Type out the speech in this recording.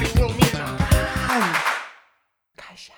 里救命了！看，看一下。